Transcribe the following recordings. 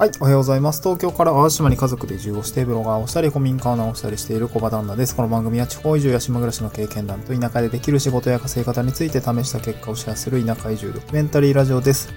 はい、おはようございます。東京から淡島に家族で移住をして、ブロガーをしたり、古民家を直したりしている小場旦那です。この番組は地方移住や島暮らしの経験談と田舎でできる仕事や稼ぎ方について試した結果をシェアする田舎移住ドキュメンタリーラジオです。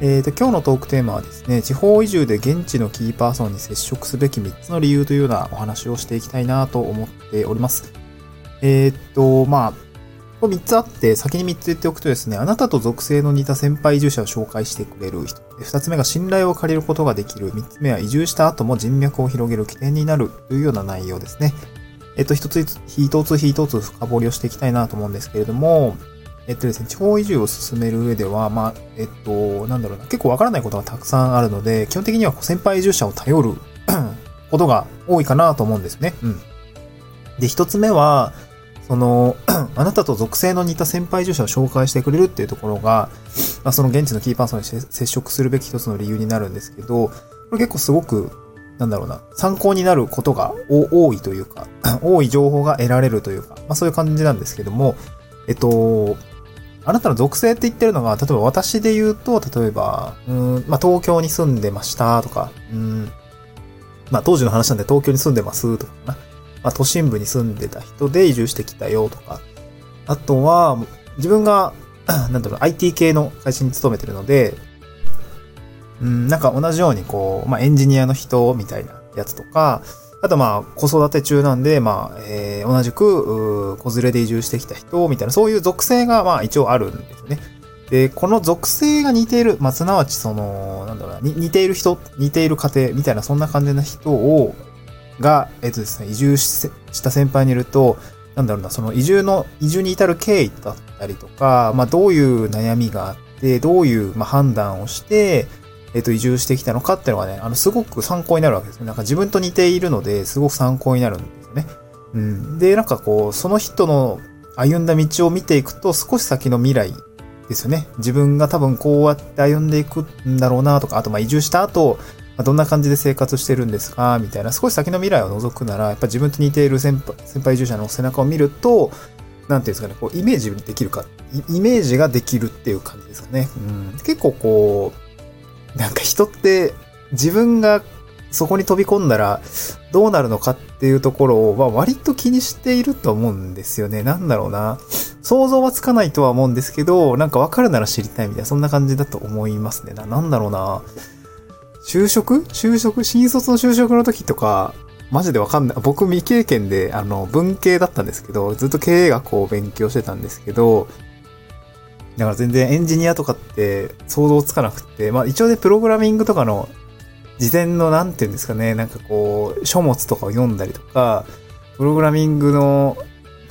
えーと、今日のトークテーマはですね、地方移住で現地のキーパーソンに接触すべき3つの理由というようなお話をしていきたいなと思っております。えーっと、まあ、こ3つあって、先に3つ言っておくとですね、あなたと属性の似た先輩移住者を紹介してくれる人。2つ目が信頼を借りることができる。3つ目は移住した後も人脈を広げる起点になるというような内容ですね。えっと、一つ一つ一つ深掘りをしていきたいなと思うんですけれども、えっとですね、地方移住を進める上では、まあ、えっと、なんだろうな、結構わからないことがたくさんあるので、基本的には先輩移住者を頼ることが多いかなと思うんですね。うん。で、一つ目は、その、あなたと属性の似た先輩住者を紹介してくれるっていうところが、まあ、その現地のキーパーソンに接触するべき一つの理由になるんですけど、これ結構すごく、なんだろうな、参考になることが多いというか、多い情報が得られるというか、まあそういう感じなんですけども、えっと、あなたの属性って言ってるのが、例えば私で言うと、例えば、うん、まあ東京に住んでましたとか、うん、まあ当時の話なんで東京に住んでますとかな。まあ、都心部に住んでた人で移住してきたよとか、あとは、自分が、なんだろう、IT 系の会社に勤めてるので、うん、なんか同じようにこう、まあ、エンジニアの人みたいなやつとか、あとまあ、子育て中なんで、まあ、えー、同じく、子連れで移住してきた人みたいな、そういう属性がまあ一応あるんですね。で、この属性が似ている、まあ、すなわちその、なんだろうな、似ている人、似ている家庭みたいな、そんな感じな人を、が、えっとですね、移住した先輩にいると、なんだろうな、その移住の、移住に至る経緯だったりとか、まあどういう悩みがあって、どういう、まあ、判断をして、えっと、移住してきたのかっていうのがね、あの、すごく参考になるわけですね。なんか自分と似ているので、すごく参考になるんですよね。うん。で、なんかこう、その人の歩んだ道を見ていくと、少し先の未来ですよね。自分が多分こうやって歩んでいくんだろうなとか、あとまあ移住した後、まあ、どんな感じで生活してるんですか？みたいな、少し先の未来を覗くなら、やっぱ自分と似ている先輩先輩移住者の背中を見ると、なんていうんですかね、こう、イメージできるか、イメージができるっていう感じですかね。うん、結構こう、なんか人って自分がそこに飛び込んだらどうなるのかっていうところを、まあ、割と気にしていると思うんですよね。なんだろうな。想像はつかないとは思うんですけど、なんかわかるなら知りたいみたいな、そんな感じだと思いますね。な、なんだろうな。就職？就職？新卒の就職の時とか、マジでわかんない。僕未経験で、あの、文系だったんですけど、ずっと経営学を勉強してたんですけど、だから全然エンジニアとかって想像つかなくて、まあ一応ね、プログラミングとかの事前の、なんていうんですかね、なんかこう、書物とかを読んだりとか、プログラミングの、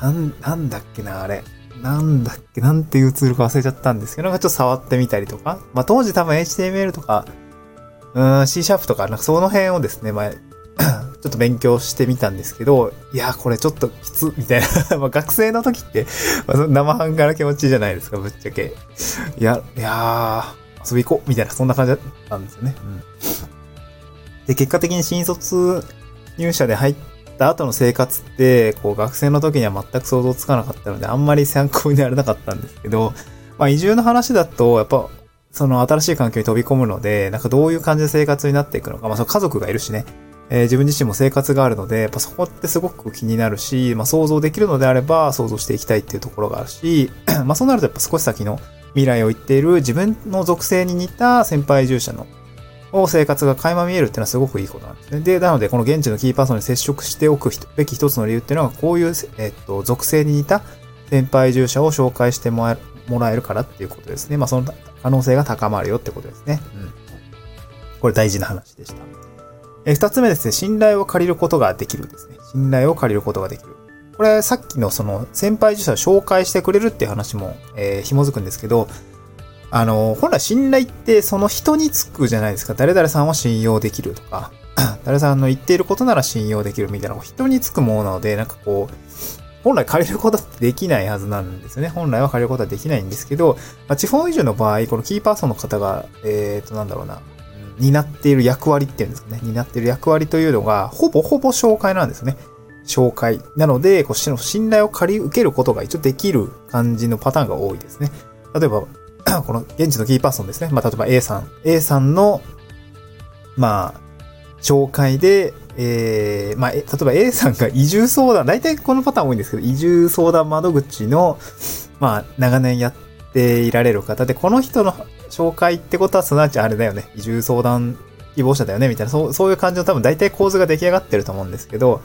なん、なんだっけな、あれ。なんだっけ、なんていうツールか忘れちゃったんですけど、なんかちょっと触ってみたりとか、まあ当時多分 HTML とか、うん、C シャープとか、なんかその辺をですね、まあ、ちょっと勉強してみたんですけど、いや、これちょっときつ、みたいな。まあ学生の時って、まあ、生半可な気持ちじゃないですか、ぶっちゃけ。いや、いやー、遊び行こう、みたいな、そんな感じだったんですよね。うん。で、結果的に新卒入社で入った後の生活って、こう、学生の時には全く想像つかなかったので、あんまり参考にならなかったんですけど、まあ、移住の話だと、やっぱ、その新しい環境に飛び込むので、なんかどういう感じで生活になっていくのか、まあその家族がいるしね、えー、自分自身も生活があるので、やっぱそこってすごく気になるし、まあ想像できるのであれば想像していきたいっていうところがあるし、まあそうなるとやっぱ少し先の未来を言っている自分の属性に似た先輩移住者のを生活が垣間見えるっていうのはすごくいいことなんですね。で、なのでこの現地のキーパーソンに接触しておくべき一つの理由っていうのは、こういう、えっと、属性に似た先輩移住者を紹介してもらえるからっていうことですね。まあその可能性が高まるよってことですね。うん。これ大事な話でした。え、二つ目ですね。信頼を借りることができるですね。信頼を借りることができる。これさっきのその先輩受者を紹介してくれるっていう話も、えー、紐づくんですけど、あの、本来信頼ってその人につくじゃないですか。誰々さんは信用できるとか、誰さんの言っていることなら信用できるみたいな、人につくものなので、なんかこう、本来借りることってできないはずなんですよね。本来は借りることはできないんですけど、まあ、地方移住の場合、このキーパーソンの方が、えっ、ー、と、なんだろうな、担っている役割っていうんですかね。担っている役割というのが、ほぼほぼ紹介なんですね。紹介。なので、こう信頼を借り受けることが一応できる感じのパターンが多いですね。例えば、この現地のキーパーソンですね。まあ、例えば A さん。A さんの、まあ、紹介で、えー、まあ、例えば A さんが移住相談、大体このパターン多いんですけど、移住相談窓口の、まあ、長年やっていられる方で、この人の紹介ってことはすなわちあれだよね。移住相談希望者だよね、みたいな、そうそういう感じの多分大体構図が出来上がってると思うんですけど、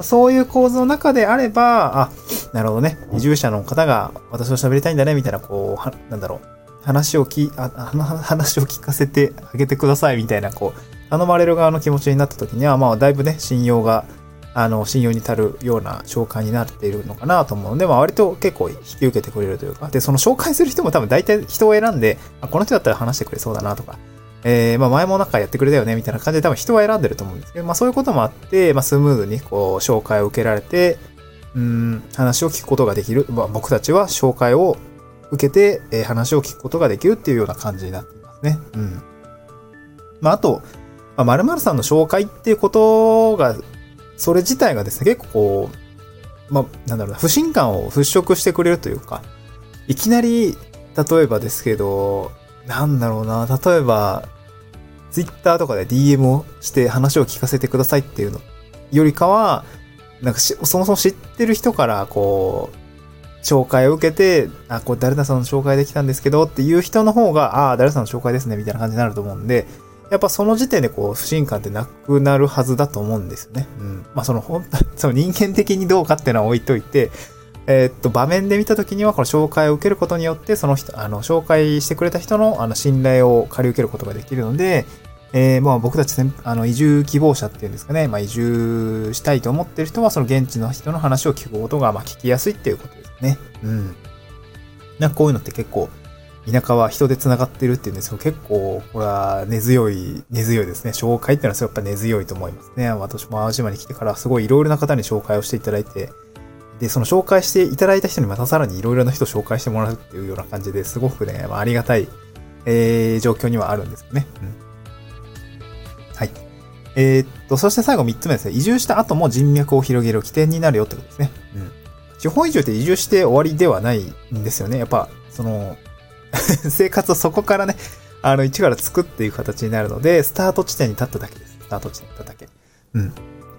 そういう構図の中であれば、あ、なるほどね。移住者の方が私と喋りたいんだね、みたいな、こう、なんだろう。話をき、あ、話を聞かせてあげてください、みたいな、こう、頼まれる側の気持ちになった時には、まあ、だいぶね、信用が、あの、信用に足るような紹介になっているのかなと思うので、まあ、割と結構引き受けてくれるというか、で、その紹介する人も多分大体人を選んで、あこの人だったら話してくれそうだなとか、えー、まあ前もなんかやってくれたよねみたいな感じで多分人は選んでると思うんですけど、まあそういうこともあって、まあスムーズにこう紹介を受けられて、うん、話を聞くことができる。まあ僕たちは紹介を受けて、えー、話を聞くことができるっていうような感じになっていますね。うん。まああと、まあ、〇〇さんの紹介っていうことが、それ自体がですね、結構こう、まあ、なんだろうな、不信感を払拭してくれるというか、いきなり、例えばですけど、なんだろうな、例えば、ツイッターとかで DM をして話を聞かせてくださいっていうのよりかは、なんかそもそも知ってる人からこう、紹介を受けて、あ、これ誰々さんの紹介できたんですけどっていう人の方が、ああ、誰々さんの紹介ですね、みたいな感じになると思うんで、やっぱその時点でこう、不信感ってなくなるはずだと思うんですよね。うん。まあその本当、その人間的にどうかっていうのは置いといて、えー、っと、場面で見たときには、この紹介を受けることによって、その人、あの、紹介してくれた人の、あの、信頼を借り受けることができるので、えー、まあ僕たち、あの、移住希望者っていうんですかね、まあ移住したいと思ってる人は、その現地の人の話を聞くことが、まあ聞きやすいっていうことですね。うん。なんかこういうのって結構、田舎は人で繋がってるっていうんですけど、結構、これは根強い、根強いですね。紹介ってのはやっぱ根強いと思いますね。私も淡路島に来てからすごいいろいろな方に紹介をしていただいて、で、その紹介していただいた人にまたさらにいろいろな人を紹介してもらうっていうような感じですごくね、まあ、ありがたい、えー、状況にはあるんですよね。うんはい。えー、っと、そして最後3つ目ですね。移住した後も人脈を広げる起点になるよってことですね。うん。地方移住って移住して終わりではないんですよね。やっぱ、その 生活をそこからね、あの、一から作っていく形になるので、スタート地点に立っただけです。スタート地点に立っただけ。うん。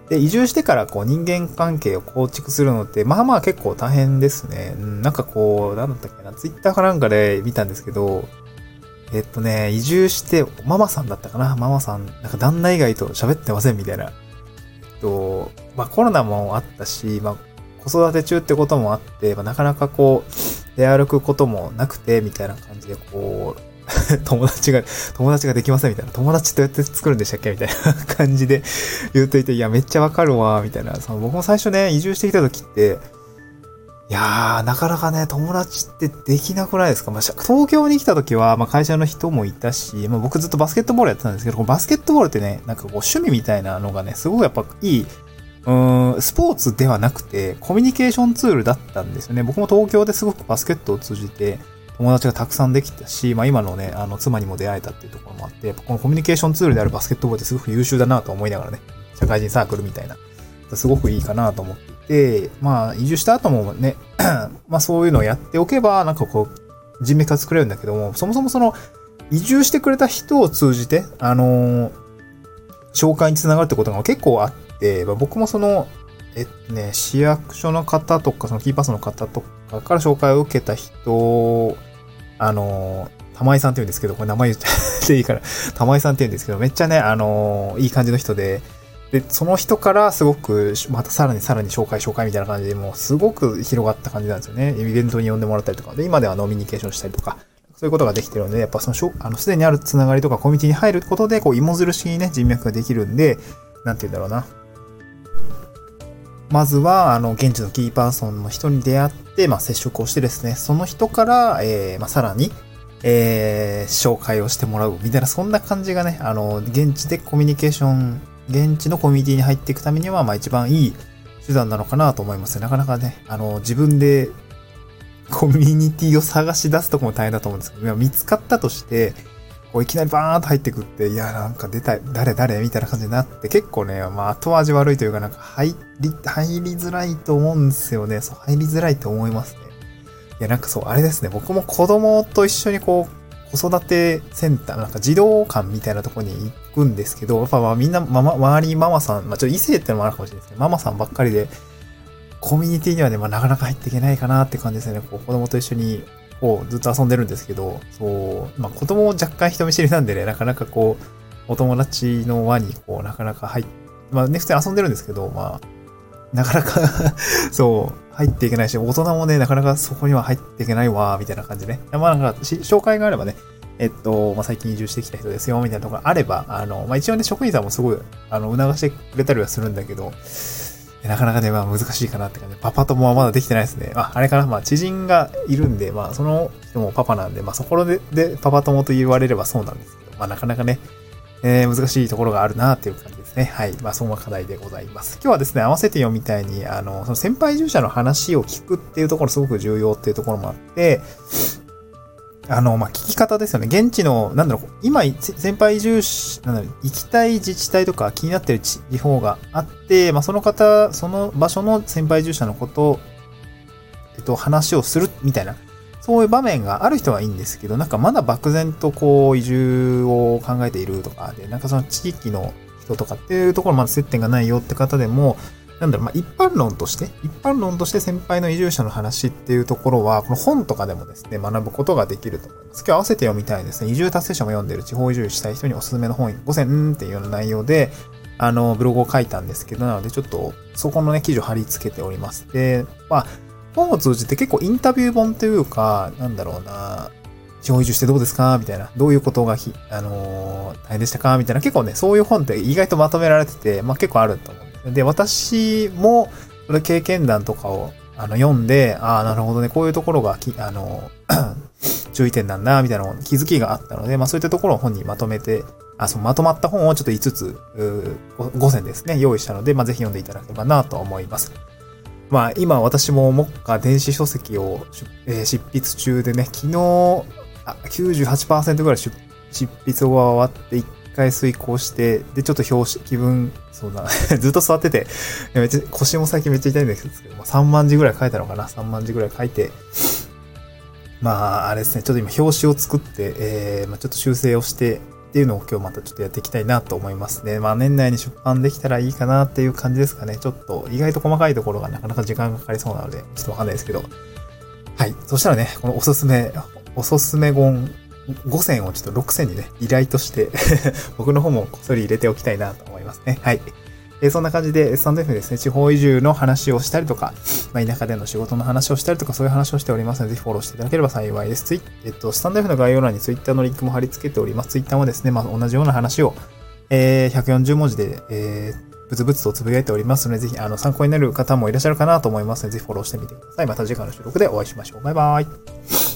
で、移住してからこう人間関係を構築するのって、まあまあ結構大変ですね。うん、なんかこう、なんだったっけな、ツイッターかなんかで見たんですけど、えっとね、移住して、ママさんだったかなママさん、なんか旦那以外と喋ってませんみたいな。えっと、まあコロナもあったし、まあ子育て中ってこともあって、まあ、なかなかこう、出歩くこともなくて、みたいな感じでこう、友達が、友達ができませんみたいな。友達どうやって作るんでしたっけみたいな感じで言うといて、いや、めっちゃわかるわ、みたいな。その僕も最初ね、移住してきた時って、いやー、なかなかね、友達ってできなくないですか？まあ、東京に来た時は、まあ、会社の人もいたし、まあ、僕ずっとバスケットボールやってたんですけど、バスケットボールってね、なんかこう趣味みたいなのがね、すごくやっぱいい、うーん、スポーツではなくて、コミュニケーションツールだったんですよね。僕も東京ですごくバスケットを通じて、友達がたくさんできたし、まあ今のね、あの、妻にも出会えたっていうところもあって、このコミュニケーションツールであるバスケットボールってすごく優秀だなと思いながらね、社会人サークルみたいな、すごくいいかなと思ってで、まあ、移住した後もね、まあそういうのをやっておけば、なんかこう、人脈が作れるんだけども、そもそもその、移住してくれた人を通じて、あのー、紹介につながるってことが結構あってて、まあ、僕もその、えっとね、市役所の方とか、そのキーパスの方とかから紹介を受けた人、あの、玉井さんって言うんですけど、これ名前言っていいから、玉井さんって言うんですけど、めっちゃね、あの、いい感じの人で、で、その人からすごく、またさらにさらに紹介紹介みたいな感じで、もうすごく広がった感じなんですよね。イベントに呼んでもらったりとか、で、今ではノミニケーションしたりとか、そういうことができてるので、やっぱその、あの、すでにあるつながりとかコミュニティに入ることで、こう、芋づる式にね、人脈ができるんで、なんて言うんだろうな。まずは、あの、現地のキーパーソンの人に出会って、まあ、接触をしてですね、その人から、えー、まあ、さらに、えー、紹介をしてもらう、みたいな、そんな感じがね、あの、現地でコミュニケーション現地のコミュニティに入っていくためには、まあ一番いい手段なのかなと思いますなかなかね、あの、自分でコミュニティを探し出すとこも大変だと思うんですけど、見つかったとして、こういきなりバーンと入ってくって、いや、なんか出たい、誰誰みたいな感じになって、結構ね、まあ後味悪いというかなんか入り、入りづらいと思うんですよね。そう、入りづらいと思いますね。いや、なんかそう、あれですね。僕も子供と一緒にこう、子育てセンター、なんか児童館みたいなところに行くんですけど、やっぱまあみんな、まま、周りママさん、まあちょっと異性ってのもあるかもしれないですけど、ママさんばっかりで、コミュニティにはね、まあなかなか入っていけないかなって感じですね。こう子供と一緒に、こうずっと遊んでるんですけど、そう、まあ子供若干人見知りなんでね、なかなかこう、お友達の輪にこう、なかなか入っ、まあね、普通に遊んでるんですけど、まあ、なかなか そう、入っていけないし、大人もね、なかなかそこには入っていけないわ、みたいな感じね。まあなんか、紹介があればね、えっと、まあ、最近移住してきた人ですよ、みたいなところがあれば、あの、まあ、一応ね、職員さんもすごい、あの、促してくれたりはするんだけど、なかなかね、まあ難しいかなって感じ。パパ友はまだできてないですね。あ、あれかな、まあ知人がいるんで、まあその人もパパなんで、まあそこででパパ友と言われればそうなんですけど、まあなかなかね、えー、難しいところがあるなっていう感じですね。はい。まあそんな課題でございます。今日はですね、合わせて読みたいに、あの、その先輩移住者の話を聞くっていうところすごく重要っていうところもあって、あの、まあ、聞き方ですよね。現地の、なんだろう、今、先輩移住士、なんだろう、行きたい自治体とか気になってる地方があって、まあ、その方、その場所の先輩移住者のことを、えっと、話をするみたいな、そういう場面がある人はいいんですけど、なんかまだ漠然とこう、移住を考えているとかで、なんかその地域の人とかっていうところまだ接点がないよって方でも、なんだろう、まあ、一般論として、一般論として先輩の移住者の話っていうところは、この本とかでもですね、学ぶことができると思います。今日合わせて読みたいですね。移住達成者も読んでる地方移住したい人におすすめの本5選っていうような内容で、あの、ブログを書いたんですけど、なのでちょっと、そこのね、記事を貼り付けております。で、まあ、本を通じて結構インタビュー本というか、なんだろうな、地方移住してどうですか？みたいな。どういうことがひ、あのー、大変でしたか？みたいな。結構ね、そういう本って意外とまとめられてて、まあ結構あると思うで、私も、それ経験談とかをあの読んで、ああ、なるほどね、こういうところがき、あの、注意点なんだ、みたいな気づきがあったので、まあそういったところを本にまとめて、あ、そのまとまった本をちょっと5つ、5選ですね、用意したので、まあぜひ読んでいただければなと思います。まあ今私も目下電子書籍を、えー、執筆中でね、昨日、あ98%ぐらい執筆が終わって1回遂行して、で、ちょっと表紙、気分、そうだ、ずっと座ってて、めっちゃ、腰も最近めっちゃ痛いんですけど、まあ、3万字ぐらい書いたのかな ?3 万字ぐらい書いて、まあ、あれですね、ちょっと今表紙を作って、えー、まあ、ちょっと修正をして、っていうのを今日またちょっとやっていきたいなと思いますね。まあ年内に出版できたらいいかなっていう感じですかね。ちょっと意外と細かいところがなかなか時間がかかりそうなので、ちょっとわかんないですけど。はい。そしたらね、このおすすめ、おすすめ本5選をちょっと6選にね、依頼として 僕の方もこっそり入れておきたいなと思いますね。はい。え、そんな感じで、スタンド F ですね、地方移住の話をしたりとか、まあ、田舎での仕事の話をしたりとか、そういう話をしておりますので、ぜひフォローしていただければ幸いです。ツイえっと、スタンド F の概要欄に Twitter のリンクも貼り付けております。Twitter もですね、まあ、同じような話を、えー、140文字で、えー、ブツブツとつぶやいておりますので、ぜひ、あの、参考になる方もいらっしゃるかなと思いますので、ぜひフォローしてみてください。また次回の収録でお会いしましょう。バイバーイ。